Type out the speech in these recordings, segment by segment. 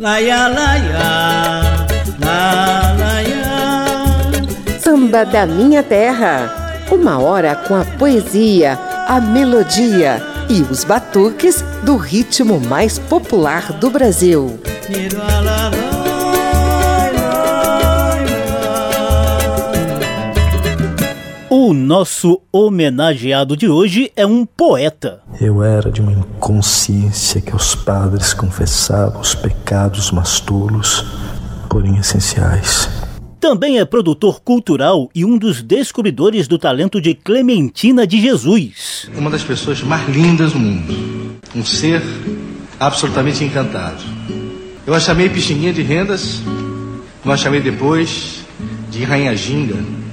Laia, laia, la, laia. Samba da Minha Terra. Uma hora com a poesia, a melodia e os batuques do ritmo mais popular do Brasil. O nosso homenageado de hoje é um poeta. Eu era de uma inconsciência que os padres confessavam os pecados mastulos, porém essenciais. Também é produtor cultural e um dos descobridores do talento de Clementina de Jesus. Uma das pessoas mais lindas do mundo. Um ser absolutamente encantado. Eu a chamei Pixinguinha de Rendas, eu a chamei depois de Rainha Ginga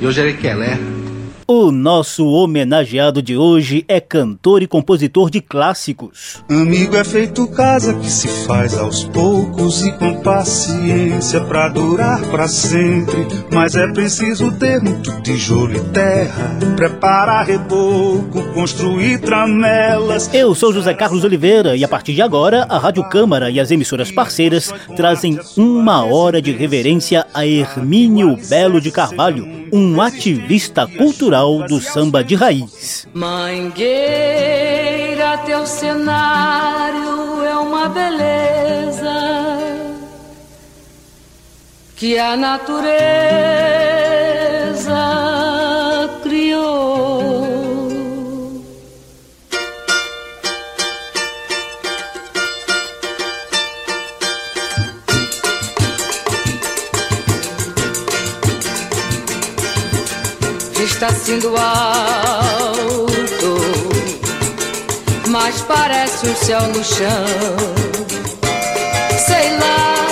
e hoje é Kelé. O nosso homenageado de hoje é cantor e compositor de clássicos. Amigo é feito casa que se faz aos poucos e com paciência para durar para sempre. Mas é preciso ter muito tijolo e terra, preparar reboco, construir tramelas. Eu sou José Carlos Oliveira e a partir de agora a Rádio Câmara e as emissoras parceiras trazem uma hora de reverência a Hermínio Belo de Carvalho, um ativista cultural do samba de raiz. Mangueira, teu cenário é uma beleza que a natureza Está sendo alto, mas parece um céu no chão. Sei lá.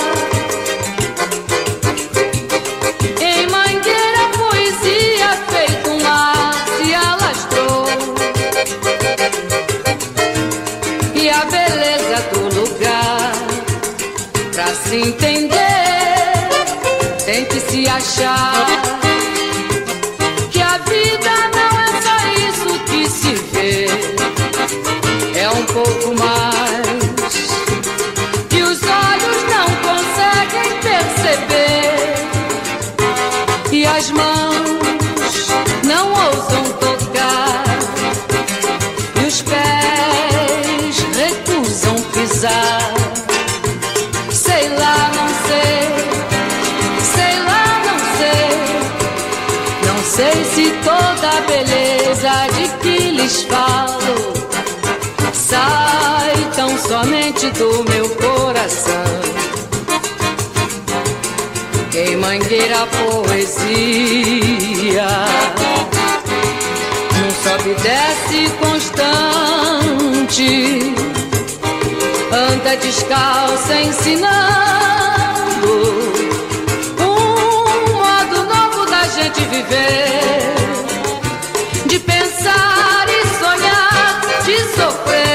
Em Mangueira, poesia feito um mar se alastrou. E a beleza do lugar, pra se entender, tem que se achar. Beleza de que lhes falo? Sai tão somente do meu coração. Quem mangueira a poesia num sobe e desce constante, anda descalça ensinando um modo novo da gente viver, de pensar e sonhar, de sofrer.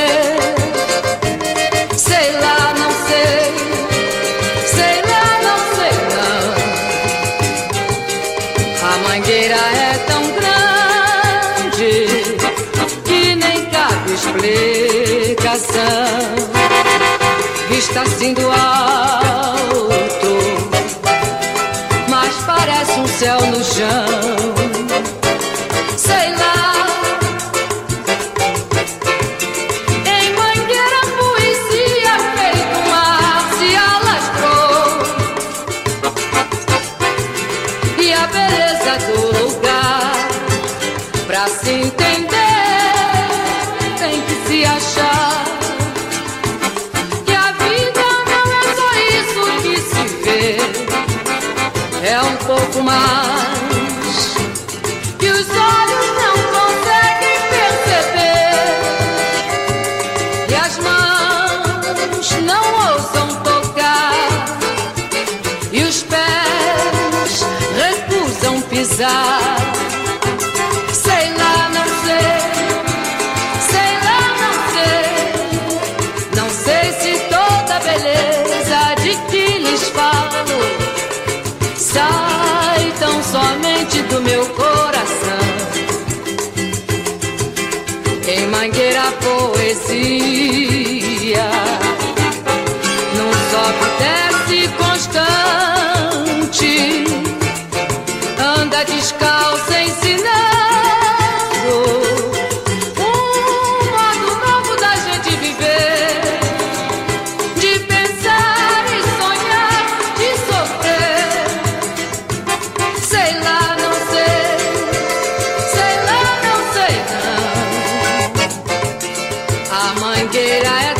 A gel hayat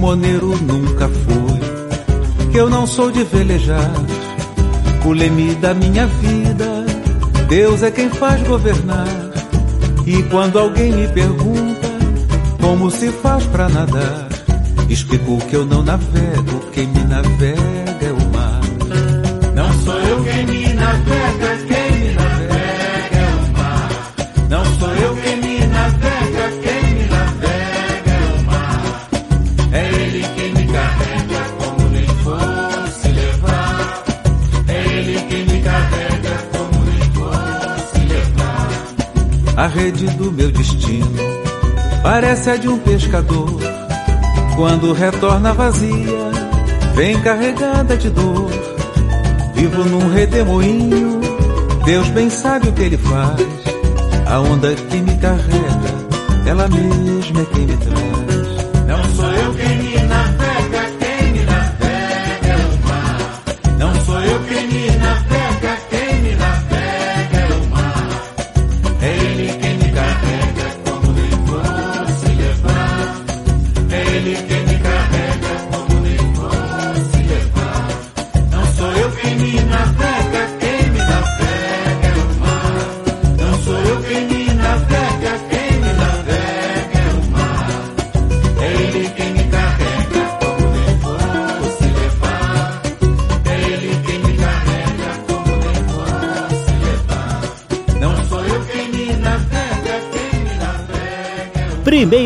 limoneiro nunca fui. Que eu não sou de velejar. O leme da minha vida, Deus é quem faz governar. E quando alguém me pergunta como se faz para nadar, explico que eu não navego, quem me navega a de um pescador. Quando retorna vazia, vem carregada de dor. Vivo num redemoinho, Deus bem sabe o que ele faz. A onda que me carrega, ela mesma é quem me traz.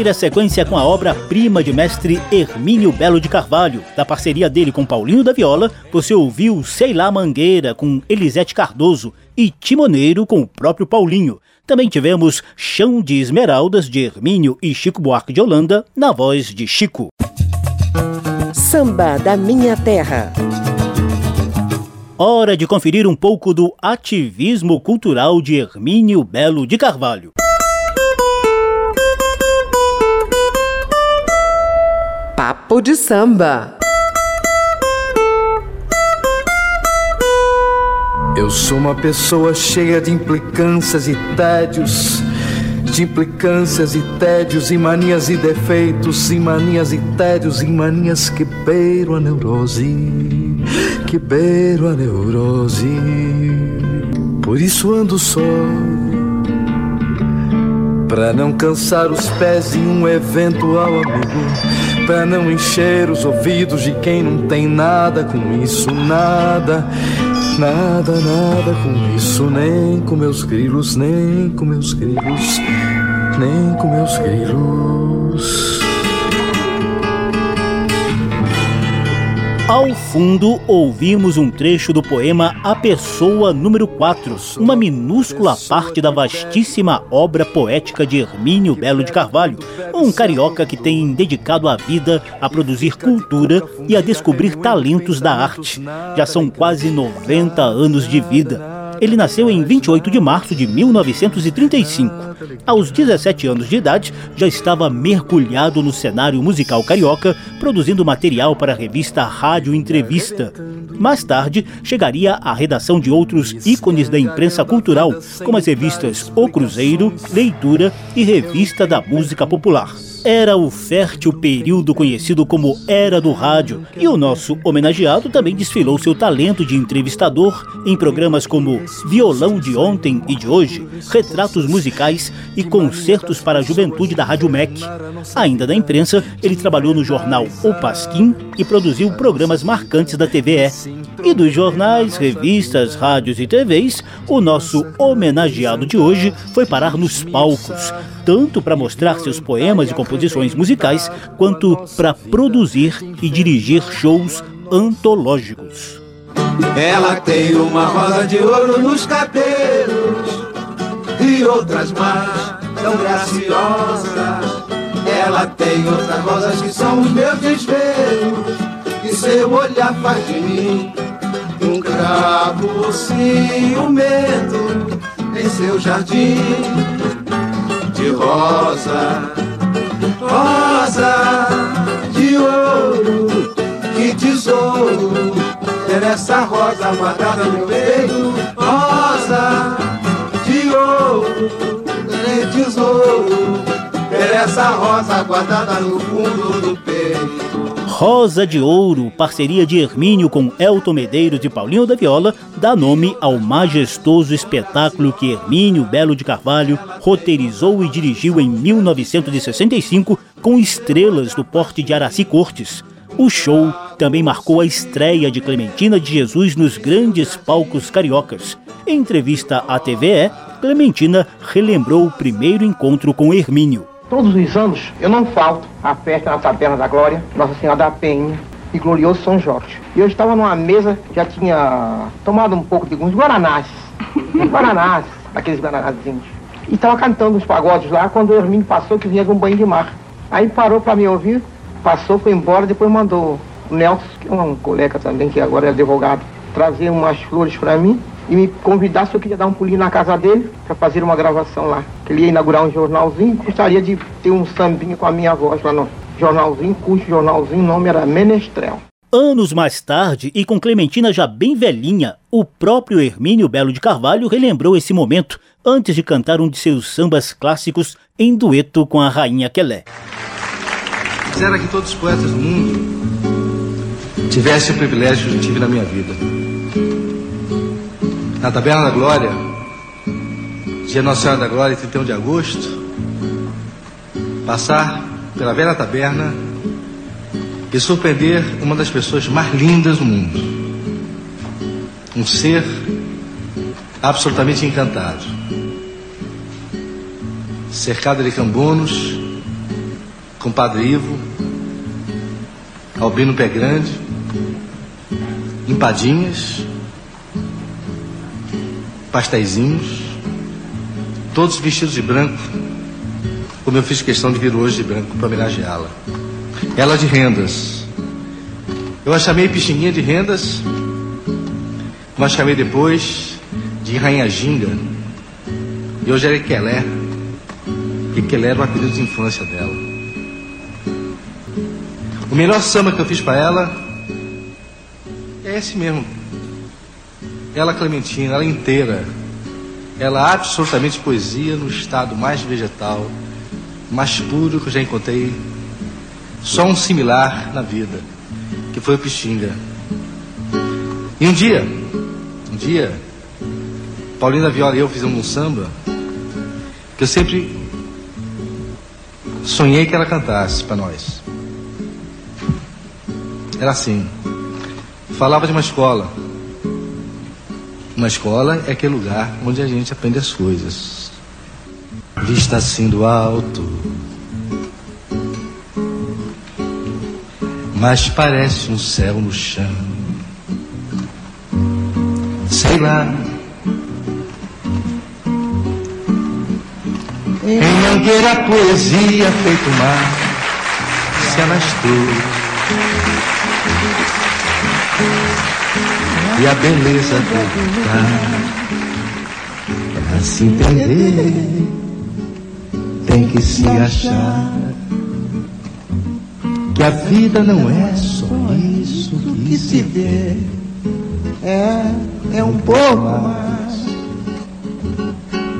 O Primeira sequência com a obra-prima de mestre Hermínio Belo de Carvalho. Da parceria dele com Paulinho da Viola, você ouviu Sei Lá Mangueira com Elisete Cardoso e Timoneiro com o próprio Paulinho. Também tivemos Chão de Esmeraldas de Hermínio e Chico Buarque de Holanda na voz de Chico. Samba da Minha Terra. Hora de conferir um pouco do ativismo cultural de Hermínio Belo de Carvalho. Papo de samba. Eu sou uma pessoa cheia de implicâncias e tédios, de implicâncias e tédios, e manias e defeitos, e manias e tédios, e manias que beiram a neurose, que beiram a neurose. Por isso ando só, pra não cansar os pés em um eventual amigo, pra não encher os ouvidos de quem não tem nada com isso, nada. Nada, nada com isso, nem com meus grilos, nem com meus grilos, nem com meus grilos. Ao fundo, ouvimos um trecho do poema A Pessoa número 4, uma minúscula parte da vastíssima obra poética de Hermínio Belo de Carvalho, um carioca que tem dedicado a vida a produzir cultura e a descobrir talentos da arte. Já são quase 90 anos de vida. Ele nasceu em 28 de março de 1935. Aos 17 anos de idade, já estava mergulhado no cenário musical carioca, produzindo material para a revista Rádio Entrevista. Mais tarde, chegaria à redação de outros ícones da imprensa cultural, como as revistas O Cruzeiro, Leitura e Revista da Música Popular. Era o fértil período conhecido como Era do Rádio, e o nosso homenageado também desfilou seu talento de entrevistador em programas como Violão de Ontem e de Hoje, Retratos Musicais e Concertos para a Juventude da Rádio MEC. Ainda da imprensa, ele trabalhou no jornal O Pasquim e produziu programas marcantes da TVE. E dos jornais, revistas, rádios e TVs, o nosso homenageado de hoje foi parar nos palcos, tanto para mostrar seus poemas e composições musicais, quanto para produzir e dirigir shows antológicos. Ela tem uma roda de ouro nos cabelos e outras mais tão graciosas. Ela tem outras rosas que são os meus desvelos e seu olhar faz de mim um cravo ciumento em seu jardim de rosa, rosa de ouro, que tesouro ter essa rosa guardada no meu peito, rosa de ouro, que tesouro ter essa rosa guardada no fundo do peito. Rosa de Ouro, parceria de Hermínio com Elton Medeiros e Paulinho da Viola, dá nome ao majestoso espetáculo que Hermínio Belo de Carvalho roteirizou e dirigiu em 1965 com estrelas do porte de Araci Cortes. O show também marcou a estreia de Clementina de Jesus nos grandes palcos cariocas. Em entrevista à TVE, Clementina relembrou o primeiro encontro com Hermínio. Todos os anos eu não falto à festa na Taberna da Glória, Nossa Senhora da Penha e glorioso São Jorge. E eu estava numa mesa, já tinha tomado um pouco de alguns guaranás, guaranás, aqueles guaranazinhos. E estava cantando uns pagodes lá quando o Hermínio passou que vinha de um banho de mar. Aí parou para me ouvir, passou, foi embora, depois mandou o Nelson, que é um colega também, que agora é advogado, trazer umas flores para mim e me convidar se eu queria dar um pulinho na casa dele para fazer uma gravação lá. Que ele ia inaugurar um jornalzinho, gostaria de ter um sambinho com a minha voz lá no jornalzinho, cujo jornalzinho, o nome era Menestrel. Anos mais tarde, e com Clementina já bem velhinha, o próprio Hermínio Belo de Carvalho relembrou esse momento antes de cantar um de seus sambas clássicos em dueto com a rainha Quelé. Quisera que todos os poetas do mundo tivessem o privilégio que eu tive na minha vida. Na Taberna da Glória, dia Nossa Senhora da Glória, 31 de agosto, passar pela velha taberna e surpreender uma das pessoas mais lindas do mundo. Um ser absolutamente encantado. Cercado de cambonos, com Padre Ivo, Albino Pé Grande, empadinhas, pastéisinhos, todos vestidos de branco, como eu fiz questão de vir hoje de branco para homenageá-la. Ela de rendas. Eu a chamei Pixinguinha de rendas, mas chamei depois de Rainha Ginga. E hoje era Quelé, e Quelé era o apelido de infância dela. O melhor samba que eu fiz para ela é esse mesmo. Ela, Clementina, ela inteira. Ela absolutamente poesia no estado mais vegetal, mais puro que eu já encontrei. Só um similar na vida, que foi o Pixinga. E um dia, um dia, Paulinho da Viola e eu fizemos um samba que eu sempre sonhei que ela cantasse para nós. Era assim. Falava de uma escola. Uma escola é aquele lugar onde a gente aprende as coisas. Vista assim do alto. Mas parece um céu no chão. Sei lá. Em Mangueira a poesia feito mar se alastrou. E a beleza do lugar Pra se entender Tem que se achar Que a vida não é só isso que se vê. É, é um pouco mais.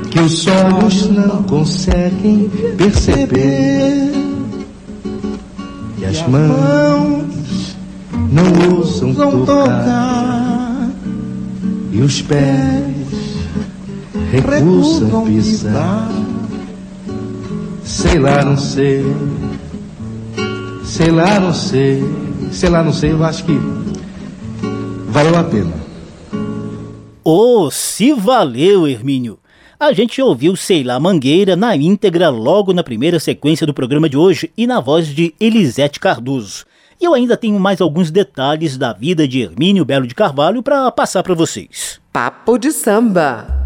Que os olhos não conseguem perceber E as mãos não ousam tocar e os pés recusam pisar. Sei lá, não sei, sei lá, não sei, sei lá, não sei, eu acho que valeu a pena. Oh, se valeu, Hermínio! A gente ouviu Sei lá Mangueira na íntegra logo na primeira sequência do programa de hoje e na voz de Elisete Cardoso. E eu ainda tenho mais alguns detalhes da vida de Hermínio Belo de Carvalho para passar para vocês. Papo de samba.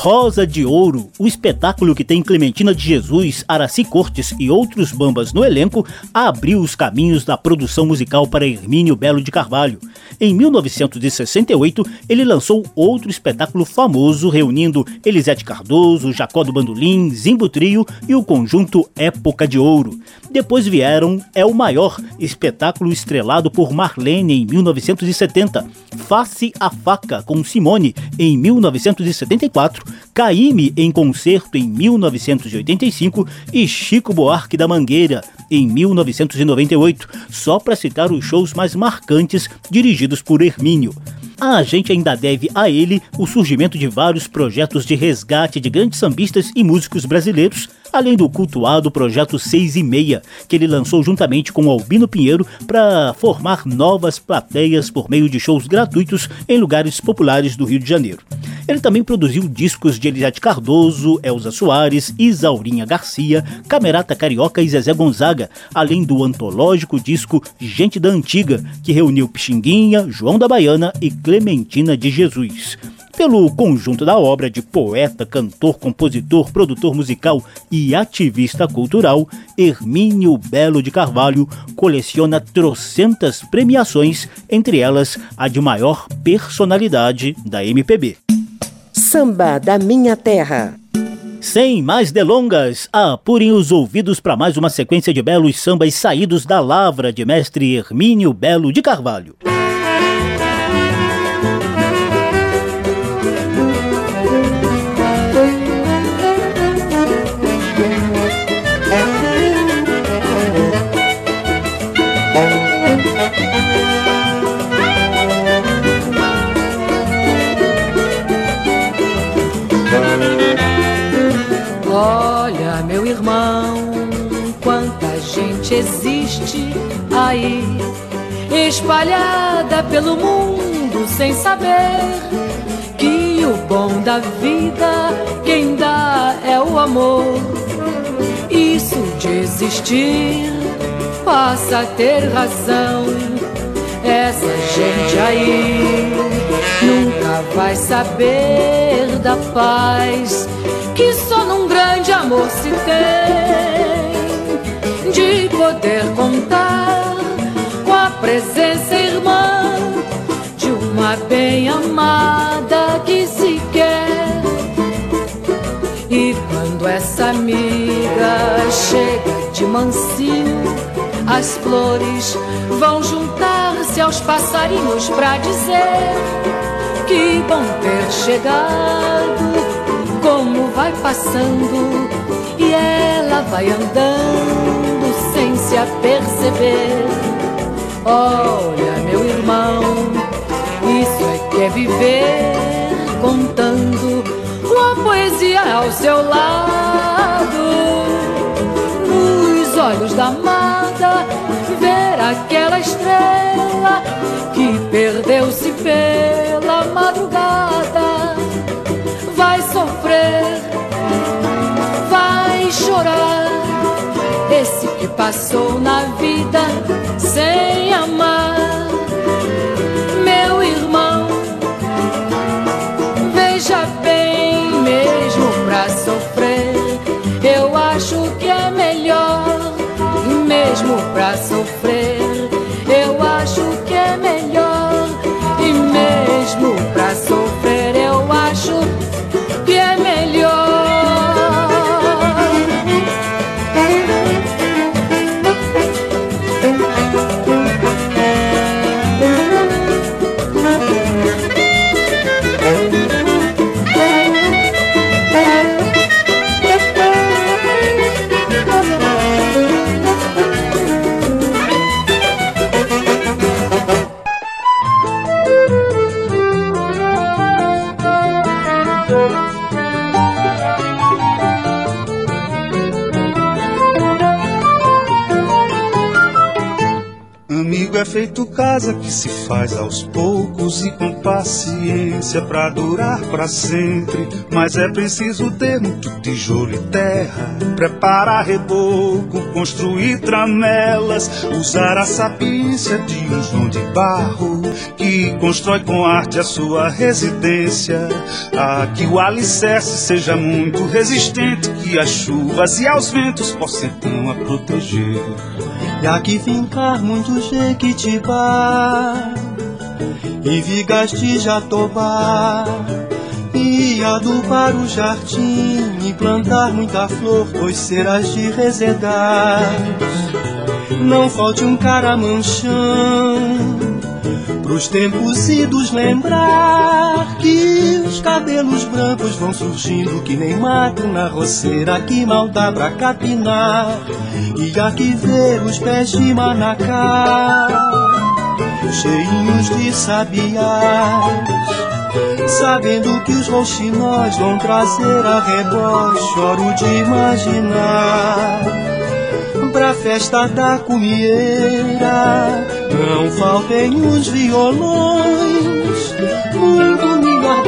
Rosa de Ouro, o espetáculo que tem Clementina de Jesus, Araci Cortes e outros bambas no elenco, abriu os caminhos da produção musical para Hermínio Belo de Carvalho. Em 1968, ele lançou outro espetáculo famoso reunindo Elisete Cardoso, Jacó do Bandolim, Zimbo Trio e o conjunto Época de Ouro. Depois vieram É o Maior, espetáculo estrelado por Marlene em 1970, Face a Faca com Simone em 1974, Caíme em concerto em 1985 e Chico Buarque da Mangueira em 1998, só para citar os shows mais marcantes dirigidos por Hermínio a gente ainda deve a ele o surgimento de vários projetos de resgate de grandes sambistas e músicos brasileiros, além do cultuado projeto 6 e meia, que ele lançou juntamente com Albino Pinheiro para formar novas plateias por meio de shows gratuitos em lugares populares do Rio de Janeiro. Ele também produziu discos de Elisete Cardoso, Elza Soares, Isaurinha Garcia, Camerata Carioca e Zezé Gonzaga, além do antológico disco Gente da Antiga, que reuniu Pixinguinha, João da Baiana e Clementina de Jesus pelo conjunto da obra de poeta, cantor, compositor, produtor musical e ativista cultural, Hermínio Belo de Carvalho coleciona trocentas premiações, entre elas a de maior personalidade da MPB. Samba da Minha Terra. Sem mais delongas, apurem os ouvidos para mais uma sequência de belos sambas saídos da lavra de mestre Hermínio Belo de Carvalho. Aí, espalhada pelo mundo sem saber que o bom da vida quem dá é o amor. Isso de existir passa a ter razão. Essa gente aí nunca vai saber da paz que só num grande amor se tem de poder contar presença irmã de uma bem amada que se quer. E quando essa amiga chega de mansinho, as flores vão juntar-se aos passarinhos pra dizer que bom ter chegado como vai passando e ela vai andando sem se aperceber. Olha, meu irmão, isso é que é viver contando uma poesia ao seu lado. Nos olhos da amada, ver aquela estrela que perdeu-se pela madrugada vai sofrer, vai chorar. Esse que passou na vida sem mesmo pra casa que se faz aos poucos e com paciência pra durar pra sempre. Mas é preciso ter muito tijolo e terra, preparar reboco, construir tramelas, usar a sapiência de um João de barro que constrói com arte a sua residência. Ah, que o alicerce seja muito resistente, que as chuvas e aos ventos possam então a proteger. E aqui fincar muito jequitibá. E vigas de jatobá. E adubar o jardim E plantar muita flor Pois serás de resedar Não falte um caramanchão Pros tempos idos lembrar Que Os cabelos brancos vão surgindo que nem mato na roceira, que mal dá pra capinar. E aqui ver os pés de manacá, cheios de sabiás. Sabendo que os rouxinóis vão trazer a rebote, choro de imaginar. Pra festa da comieira, não faltem os violões.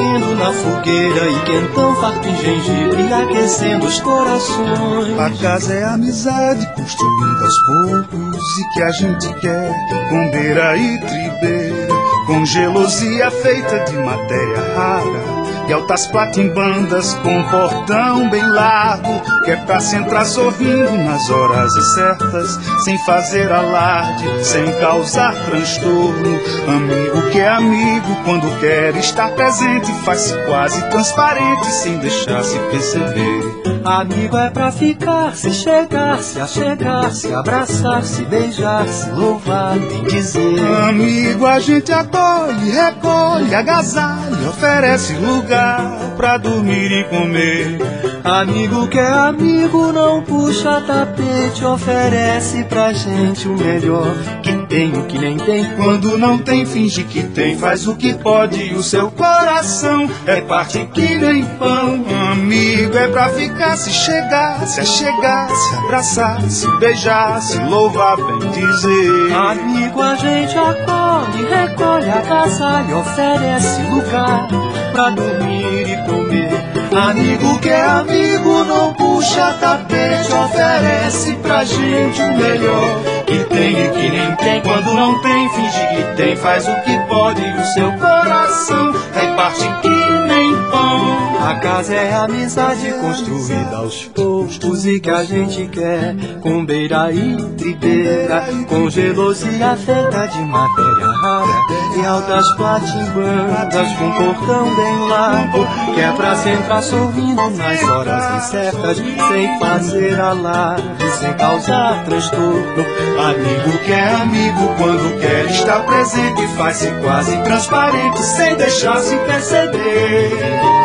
Ardendo na fogueira e quentão farto em gengibre aquecendo os corações. A casa é amizade construída aos poucos e que a gente quer com beira e tribeira, com gelosia feita de matéria rara e altas platimbandas com portão bem largo, que é pra se entrar sorrindo nas horas certas, sem fazer alarde, sem causar transtorno. Amigo que é amigo, quando quer estar presente, faz-se quase transparente, sem deixar se perceber. Amigo é pra ficar, se chegar, se achegar, se abraçar, se beijar, se louvar, bem dizer. Amigo a gente acolhe, recolhe, agasalha, oferece lugar pra dormir e comer. Amigo que é amigo, não puxa tapete, oferece pra gente o melhor. Que tem o que nem tem, quando não tem, finge que tem, faz o que pode o seu coração é parte que nem pão. Amigo é pra ficar, se chegar, se achegar, se abraçar, se beijar, se louvar, bem dizer. Amigo a gente acolhe, recolhe, agasalha, oferece lugar pra dormir e comer. Amigo que é amigo, não puxa tapete, oferece pra gente o melhor. Que tem e que nem tem, quando não tem, finge que tem, faz o que pode e o seu coração reparte que nem pão. A casa é a amizade construída aos poucos e que a gente quer com beira e tribeira, com gelosia feita de matéria rara e altas platimbandas com portão bem largo, que é pra se entrar sorrindo nas horas incertas, sem fazer alarde, sem causar transtorno. Amigo que é amigo quando quer estar presente, faz-se quase transparente, sem deixar se perceber.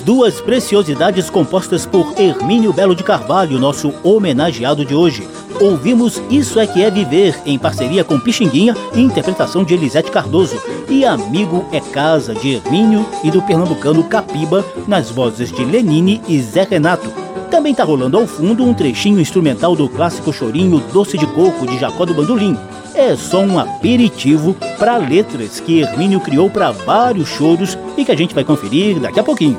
Duas preciosidades compostas por Hermínio Belo de Carvalho, nosso homenageado de hoje. Ouvimos Isso é que é Viver, em parceria com Pixinguinha, interpretação de Elisete Cardoso, e Amigo é Casa, de Hermínio e do pernambucano Capiba, nas vozes de Lenine e Zé Renato. Também está rolando ao fundo um trechinho instrumental do clássico chorinho Doce de Coco, de Jacó do Bandolim, é só um aperitivo para letras que Hermínio criou para vários choros e que a gente vai conferir daqui a pouquinho.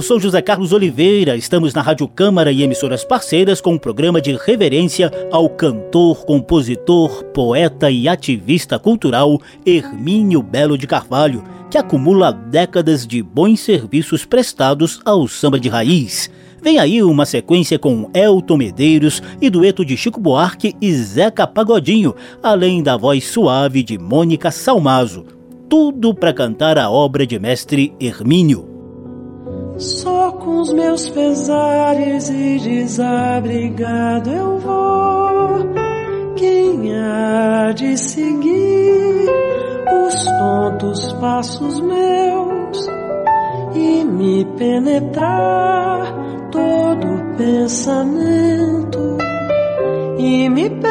Eu sou José Carlos Oliveira, estamos na Rádio Câmara e emissoras parceiras com um programa de reverência ao cantor, compositor, poeta e ativista cultural Hermínio Belo de Carvalho, que acumula décadas de bons serviços prestados ao samba de raiz. Vem aí uma sequência com Elton Medeiros e dueto de Chico Buarque e Zeca Pagodinho, além da voz suave de Mônica Salmazo. tudo para cantar a obra de mestre Hermínio. Só com os meus pesares e desabrigado eu vou. Quem há de seguir os tontos passos meus e me penetrar todo pensamento e me perdoar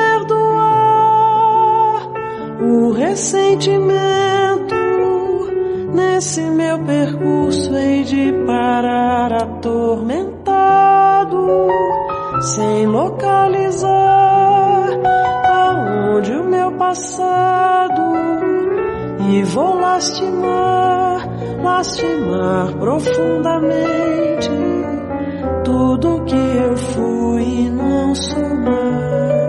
o ressentimento nesse meu percurso hei de parar atormentado sem localizar aonde o meu passado e vou lastimar, lastimar profundamente tudo que eu fui e não sou mais.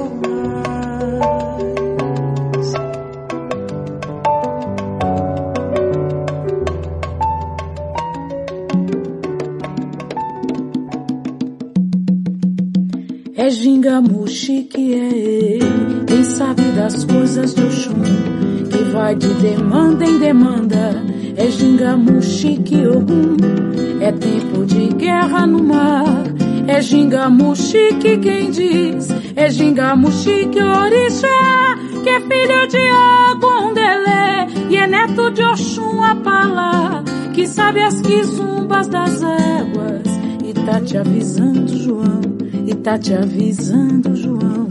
é ele, quem sabe das coisas do Oxum, que vai de demanda em demanda. É Gingamuxi que Ogum, é tempo de guerra no mar. É Gingamuxi que quem diz, é Gingamuxi que Orixá, que é filho de Ogundele e é neto de Oxum Apalá, que sabe as quizumbas das éguas e tá te avisando, João tá te avisando, João.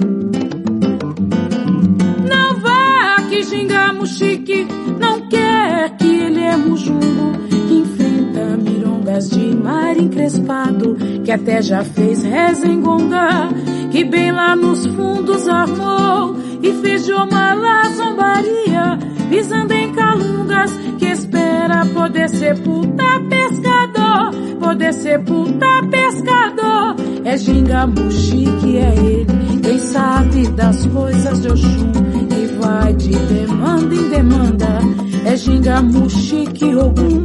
Não vá que xingamos chique, não quer que ele é mujumbo, que enfrenta mirongas de mar encrespado, que até já fez rezengonga, que bem lá nos fundos armou e fez de uma zombaria, pisando em calungas, que espera poder sepultar pescador, poder sepultar pescador. É Gingamuxi que é ele, quem sabe das coisas de Oxum, que vai de demanda em demanda. É Gingamuxi que Ogum,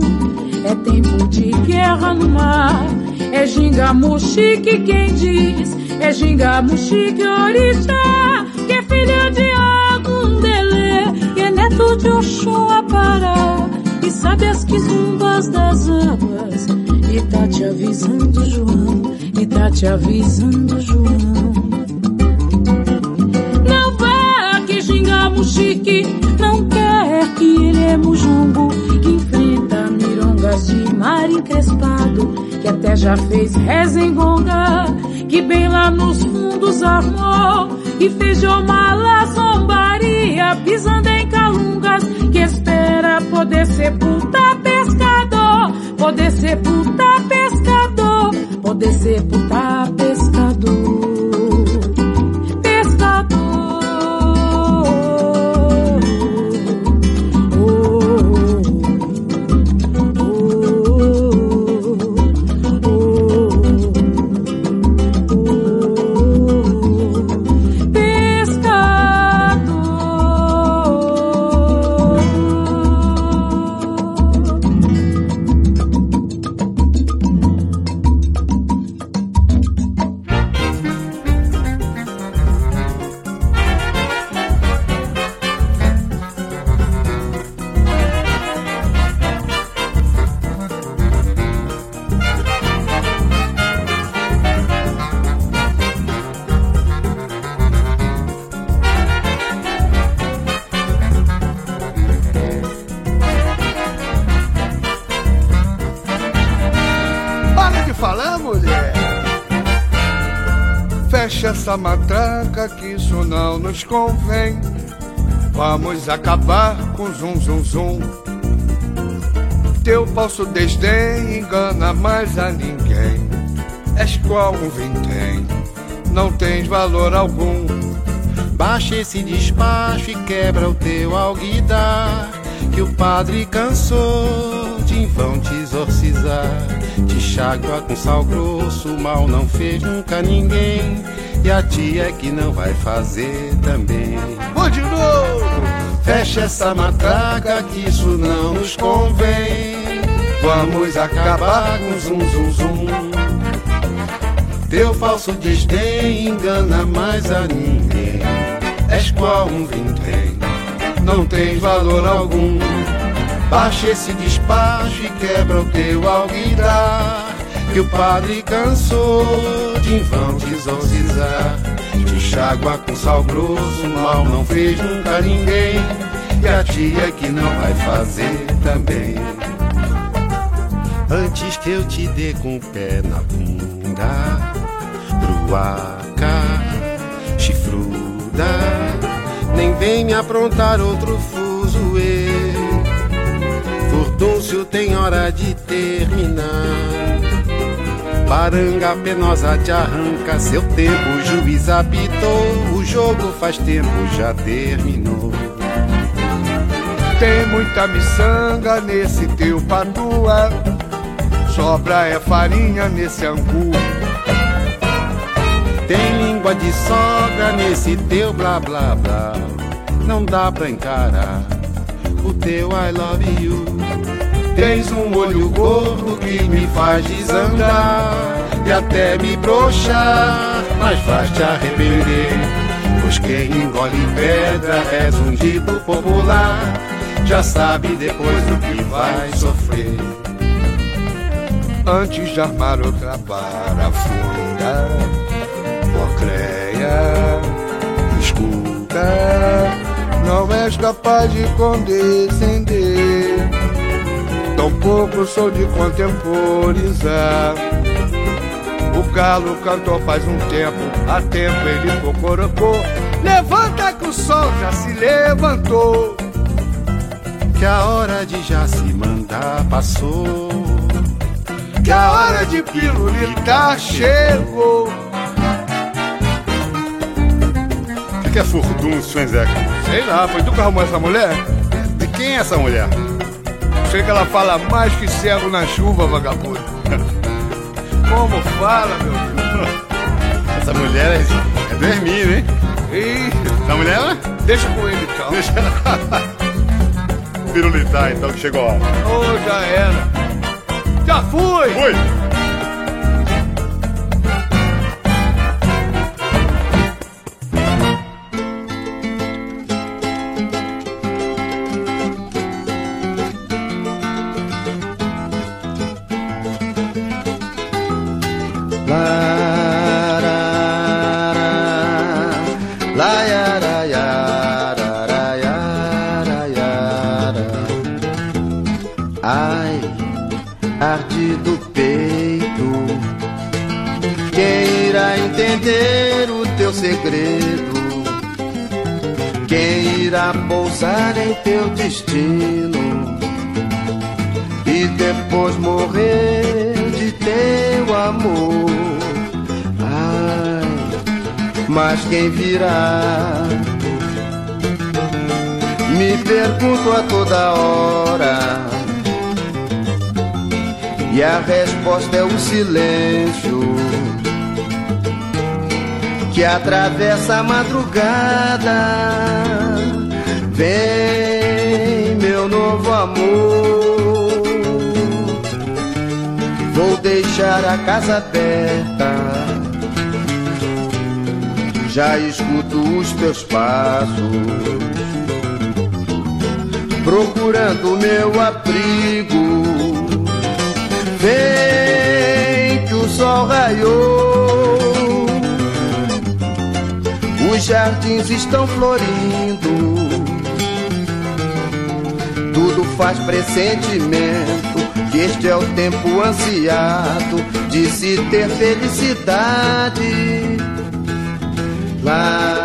é tempo de guerra no mar. É Gingamuxi que quem diz, é Gingamuxi que Orixá, que é filho de Ogundele, e é neto de Oxum Apará sabe as quizumbas das águas. E tá te avisando, João, e tá te avisando, João. Não vá que xingamos chique, não quer que ele é mujumbo, que enfrenta mirongas de mar encrespado, que até já fez rezengonga, que bem lá nos fundos armou, e fez de uma zombaria, pisando em calungas, que espera poder sepultar pescador, poder sepultar pescador, poder sepultar essa matraca que isso não nos convém. Vamos acabar com zum zum zum. Teu falso desdém engana mais a ninguém. És qual um vintém, não tens valor algum. Baixa esse despacho e quebra o teu alguidar. Que o padre cansou em vão te exorcizar. Te chágua com sal grosso, mal não fez nunca ninguém. E a tia é que não vai fazer também. Vou de novo! Fecha essa matraca que isso não nos convém. Vamos acabar com zum zum zum. Teu falso desdém engana mais a ninguém. És qual um vintém, não tens valor algum. Baixa esse despacho e quebra o teu alguidar que o padre cansou de em vão te exorcizar. Te chágua com sal grosso, mal não fez nunca ninguém. E a tia que não vai fazer também. Antes que eu te dê com o pé na bunda, bruaca, chifruda, nem vem me aprontar outro fuzuê. Furdúncio tem hora de terminar. Baranga penosa te arranca seu tempo, o juiz apitou, o jogo faz tempo já terminou. Tem muita miçanga nesse teu patua, sobra é farinha nesse angu. Tem língua de sogra nesse teu blá blá blá, não dá pra encarar o teu I love you. Tens um olho gordo que me faz desandar e até me broxar, mas faz te arrepender. Pois quem engole pedra és um dito popular, já sabe depois do que vai sofrer. Antes de armar outra barafunda, Cocleia, escuta, não és capaz de condescender Tampouco sou de contemporizar. O galo cantou faz um tempo, há tempo ele cocorocou. Levanta que o sol já se levantou. Que a hora de já se mandar passou. Que a hora de pirulita chegou. O que é furdúncio, hein, Zeca? Sei lá, foi tu que arrumou essa mulher? De quem é essa mulher? Sei que ela fala mais que cego na chuva, vagabundo. Como fala, meu filho? Essa mulher é, é do Hermínio, hein? Ih. Essa mulher, né? Deixa com ele, então. Deixa Pirulitar, então, que chegou a hora. Oh, já era. Já fui! Fui! Ai, arde do peito. Quem irá entender o teu segredo? Quem irá pousar em teu destino? E depois morrer de teu amor? Ai, mas quem virá? Me pergunto a toda hora e a resposta é o silêncio que atravessa a madrugada. Vem, meu novo amor. Vou deixar a casa aberta. Já escuto os teus passos, procurando meu abrigo. Vem que o sol raiou os jardins estão florindo. Tudo faz pressentimento que este é o tempo ansiado de se ter felicidade. Lá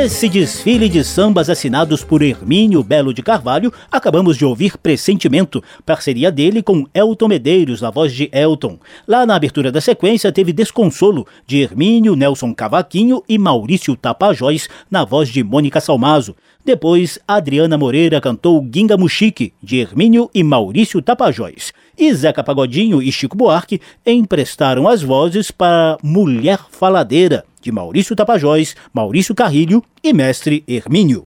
Nesse desfile de sambas assinados por Hermínio Belo de Carvalho, acabamos de ouvir Pressentimento, parceria dele com Elton Medeiros, na voz de Elton. Lá na abertura da sequência teve Desconsolo, de Hermínio, Nelson Cavaquinho e Maurício Tapajós, na voz de Mônica Salmazo. Depois, Adriana Moreira cantou Ginga Muxique, de Hermínio e Maurício Tapajós. E Zeca Pagodinho e Chico Buarque emprestaram as vozes para Mulher Faladeira, de Maurício Tapajós, Maurício Carrilho e Mestre Hermínio.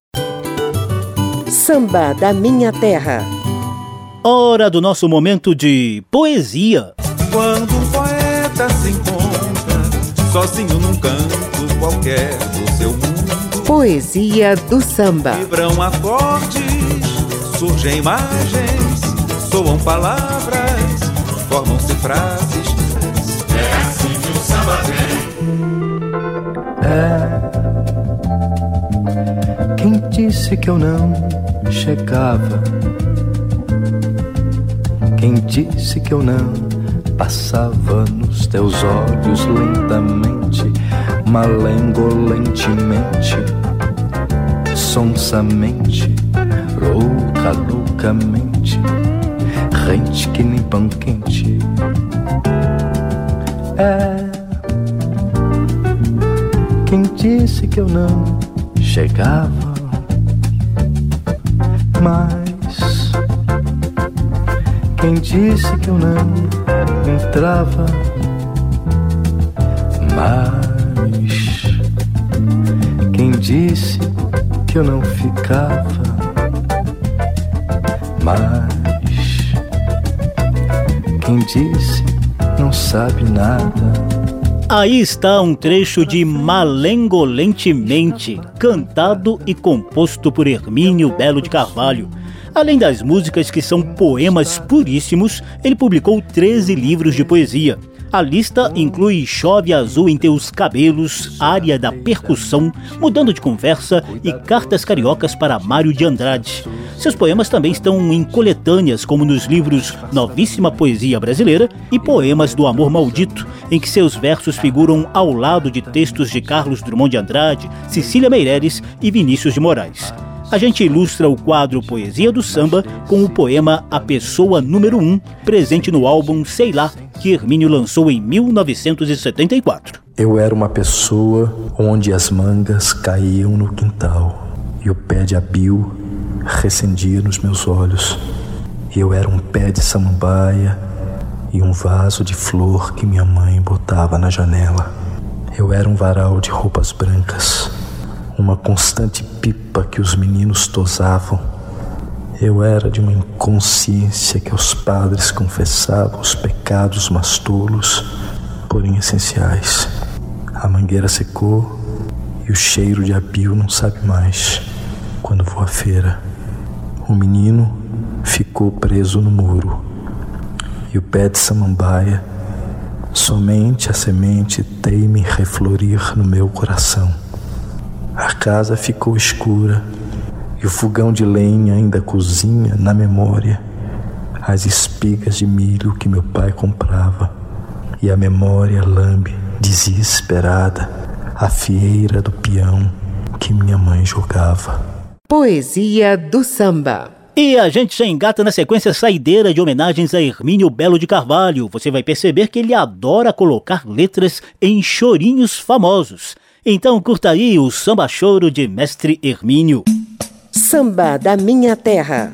Samba da Minha Terra. Hora do nosso momento de poesia. Quando um poeta se encontra sozinho num canto qualquer do seu mundo. Poesia do samba. Vibram acordes, surgem imagens, soam palavras, formam-se frases. É assim que o samba vem. É. Quem disse que eu não chegava? Quem disse que eu não passava nos teus olhos lentamente, malengolentemente, sonsamente, louca, loucamente, rente que nem pão quente? É quem disse que eu não chegava? Mas quem disse que eu não entrava? Mas quem disse que eu não ficava? Mas quem disse não sabe nada? Aí está um trecho de Malengolentemente, cantado e composto por Hermínio Belo de Carvalho. Além das músicas que são poemas puríssimos, ele publicou 13 livros de poesia. A lista inclui Chove Azul em Teus Cabelos, Área da Percussão, Mudando de Conversa e Cartas Cariocas para Mário de Andrade. Seus poemas também estão em coletâneas, como nos livros Novíssima Poesia Brasileira e Poemas do Amor Maldito, em que seus versos figuram ao lado de textos de Carlos Drummond de Andrade, Cecília Meireles e Vinícius de Moraes. A gente ilustra o quadro Poesia do Samba com o poema A Pessoa Número 1, presente no álbum Sei Lá, que Hermínio lançou em 1974. Eu era uma pessoa onde as mangas caíam no quintal e o pé de abil recendia nos meus olhos. Eu era um pé de samambaia e um vaso de flor que minha mãe botava na janela. Eu era um varal de roupas brancas, uma constante pipa que os meninos tosavam. Eu era de uma inconsciência que aos padres confessava os pecados mastolos, porém essenciais. A mangueira secou e o cheiro de abio não sabe mais quando vou à feira. O menino ficou preso no muro e o pé de samambaia, somente a semente teime reflorir no meu coração. A casa ficou escura e o fogão de lenha ainda cozinha na memória as espigas de milho que meu pai comprava e a memória lambe desesperada a fieira do peão que minha mãe jogava. Poesia do samba. E a gente já engata na sequência saideira de homenagens a Hermínio Belo de Carvalho. Você vai perceber que ele adora colocar letras em chorinhos famosos. Então curta aí o samba choro de Mestre Hermínio. Samba da Minha Terra.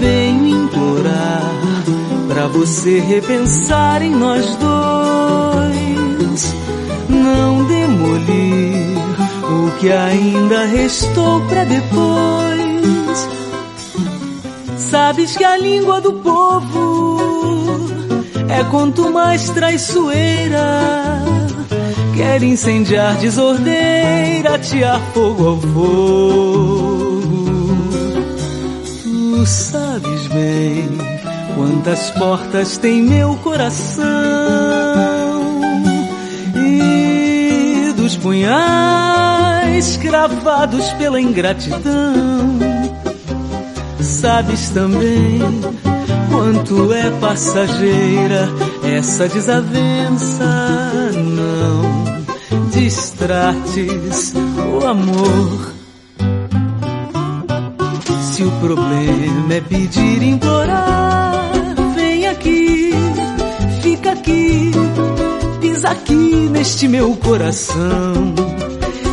Venho implorar pra você repensar em nós dois. Não demolir o que ainda restou pra depois. Sabes que a língua do povo é quanto mais traiçoeira. Quer incendiar, desordeira, atear fogo ao fogo. Tu sabes bem quantas portas tem meu coração e dos punhais cravados pela ingratidão. Sabes também quanto é passageira essa desavença. Não distrates o amor. Se o problema é pedir, implorar, vem aqui, fica aqui, pisa aqui neste meu coração,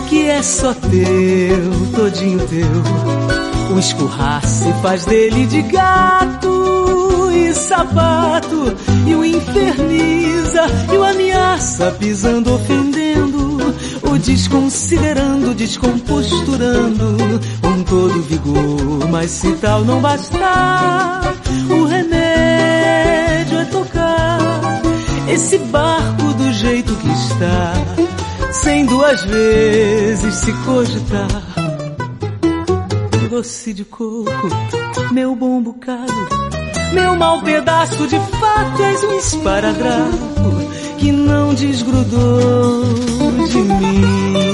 que é só teu, todinho teu. O escurraço faz dele de gato e sapato, e o inferniza e o ameaça, pisando, ofendendo, o desconsiderando, descomposturando, com todo vigor. Mas se tal não bastar, o remédio é tocar esse barco do jeito que está, sem duas vezes se cogitar doce de coco, meu bom bocado, meu mau pedaço de fato és um esparadrapo que não desgrudou de mim.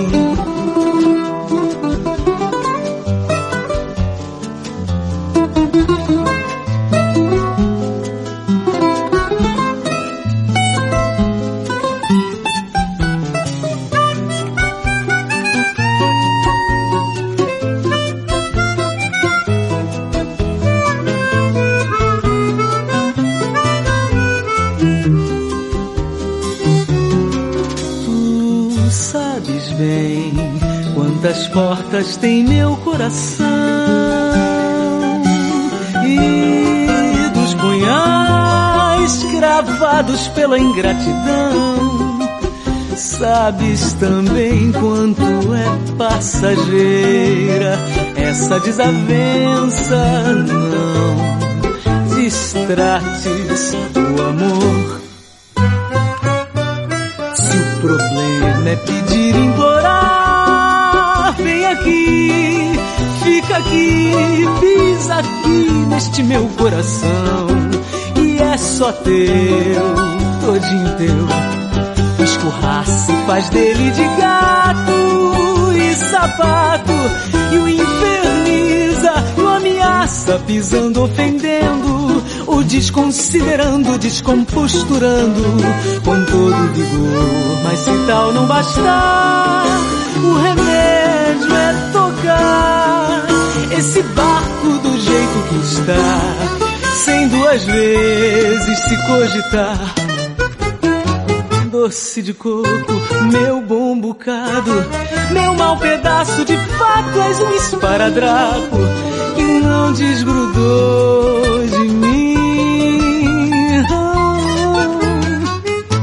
Tem meu coração e dos punhais cravados pela ingratidão. Sabes também quanto é passageira essa desavença. Não distrates o amor. Se o problema é aqui, pisa aqui neste meu coração. E é só teu, todinho teu. Escorraça e faz dele de gato e sapato. E o inferniza o ameaça, pisando, ofendendo. O desconsiderando, descomposturando com todo vigor. Mas se tal não bastar, o remédio esse barco do jeito que está, sem duas vezes se cogitar. Doce de coco, meu bom bocado, meu mau pedaço de fato és um esparadrapo que não desgrudou de mim.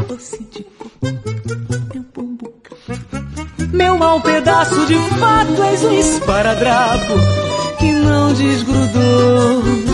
Doce de coco, meu bom bocado, meu mau pedaço de fato és um esparadrapo não desgrudou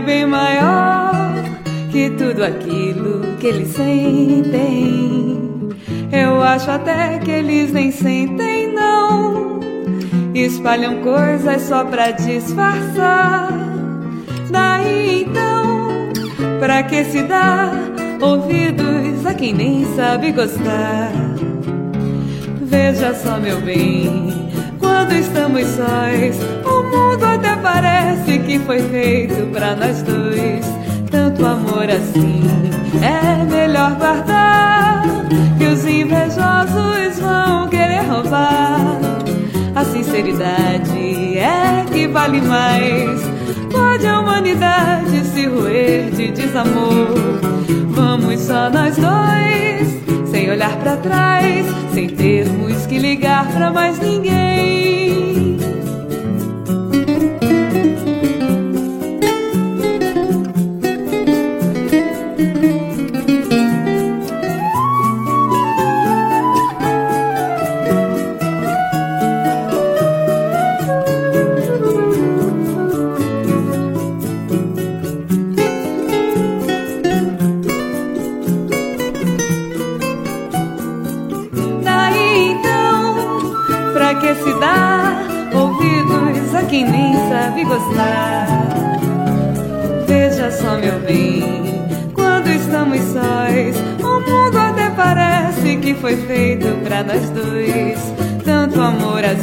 bem maior que tudo aquilo que eles sentem. Eu acho até que eles nem sentem, não. Espalham coisas só pra disfarçar. Daí então, pra que se dá ouvidos a quem nem sabe gostar. Veja só, meu bem, quando estamos sós, mundo até parece que foi feito para nós dois. Tanto amor assim é melhor guardar, que os invejosos vão querer roubar. A sinceridade é que vale mais. Pode a humanidade se roer de desamor Vamos só nós dois, sem olhar para trás, sem termos que ligar para mais ninguém.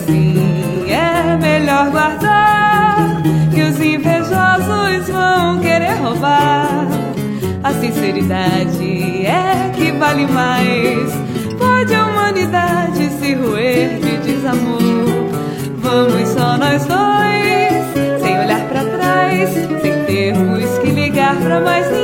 Assim é melhor guardar, que os invejosos vão querer roubar. A sinceridade é que vale mais. Pode a humanidade se roer de desamor Vamos só nós dois, sem olhar para trás, sem termos que ligar para mais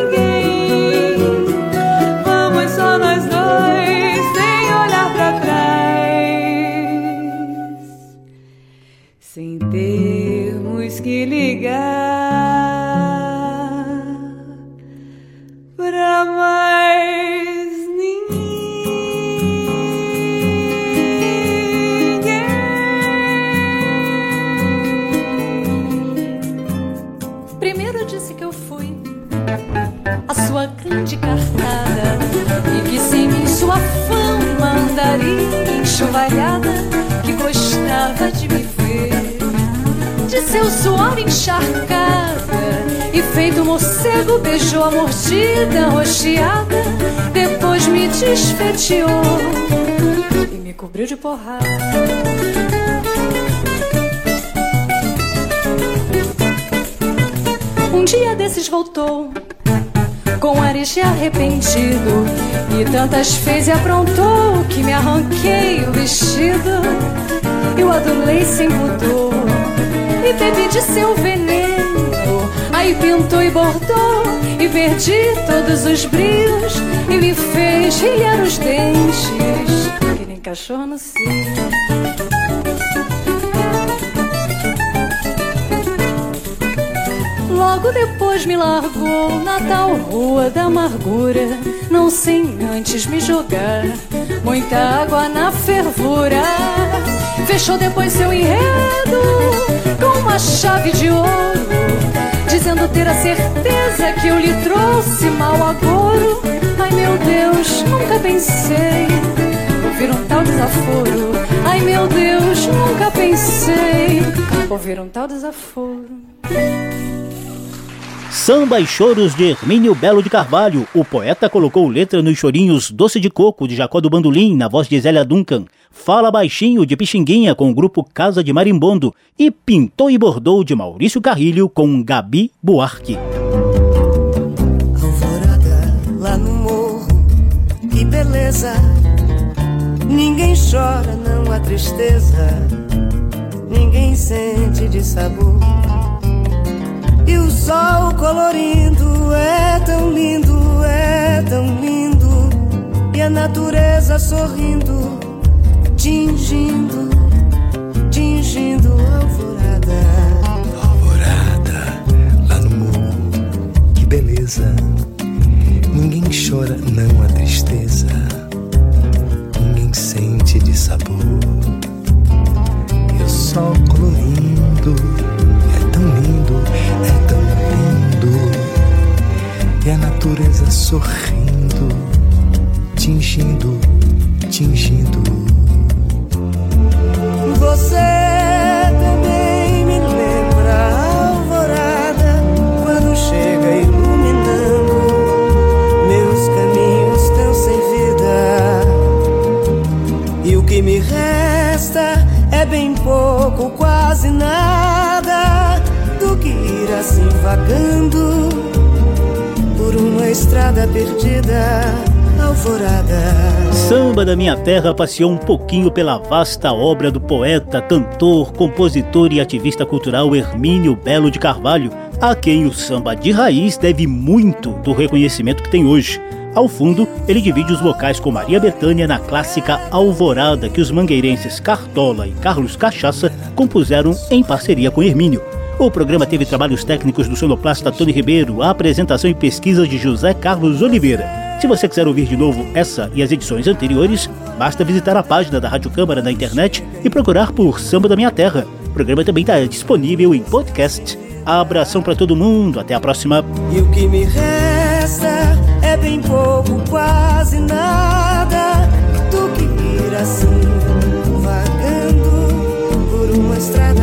que gostava de me ver, de seu suor encharcada e feito morcego beijou a mordida rocheada, depois me desfeteou e me cobriu de porrada. Um dia desses voltou com de arrependido E tantas fez e aprontou Que me arranquei o vestido. Eu adulei sem pudor. E bebi de seu veneno. Aí pintou e bordou. E perdi todos os brilhos E me fez rilhar os dentes. Que nem cachorro no cio Logo depois me largou na tal rua da amargura, não sem antes me jogar muita água na fervura. Fechou depois seu enredo com uma chave de ouro, dizendo ter a certeza que eu lhe trouxe mal agouro. Ai meu Deus, nunca pensei ouvir um tal desaforo. Ai meu Deus, nunca pensei ouvir um tal desaforo. Samba e Choros de Hermínio Belo de Carvalho. O poeta colocou letra nos chorinhos Doce de Coco de Jacó do Bandolim, na voz de Zélia Duncan, Fala Baixinho de Pixinguinha com o grupo Casa de Marimbondo e Pintou e Bordou de Maurício Carrilho com Gabi Buarque. lá no morro, que beleza. Ninguém chora, não há tristeza. Ninguém sente de sabor. E o sol colorindo é tão lindo, é tão lindo. E a natureza sorrindo, tingindo, tingindo alvorada. Alvorada, lá no morro, que beleza. Ninguém chora, não há tristeza. Ninguém sente de sabor. E o sol colorindo E a natureza sorrindo, tingindo, tingindo. Você também me lembra a alvorada quando chega iluminando meus caminhos tão sem vida. E o que me resta é bem pouco, quase nada do que ir assim vagando por uma estrada perdida, alvorada. Samba da Minha Terra passeou um pouquinho pela vasta obra do poeta, cantor, compositor e ativista cultural Hermínio Belo de Carvalho, a quem o samba de raiz deve muito do reconhecimento que tem hoje. Ao fundo, ele divide os vocais com Maria Bethânia na clássica Alvorada, que os mangueirenses Cartola e Carlos Cachaça compuseram em parceria com Hermínio. O programa teve trabalhos técnicos do sonoplasta Tony Ribeiro, a apresentação e pesquisa de José Carlos Oliveira. Se você quiser ouvir de novo essa e as edições anteriores, basta visitar a página da Rádio Câmara na internet e procurar por Samba da Minha Terra. O programa também está disponível em podcast. Abração para todo mundo, até a próxima. E o que me resta é bem pouco, quase nada do que ir assim, vagando por uma estrada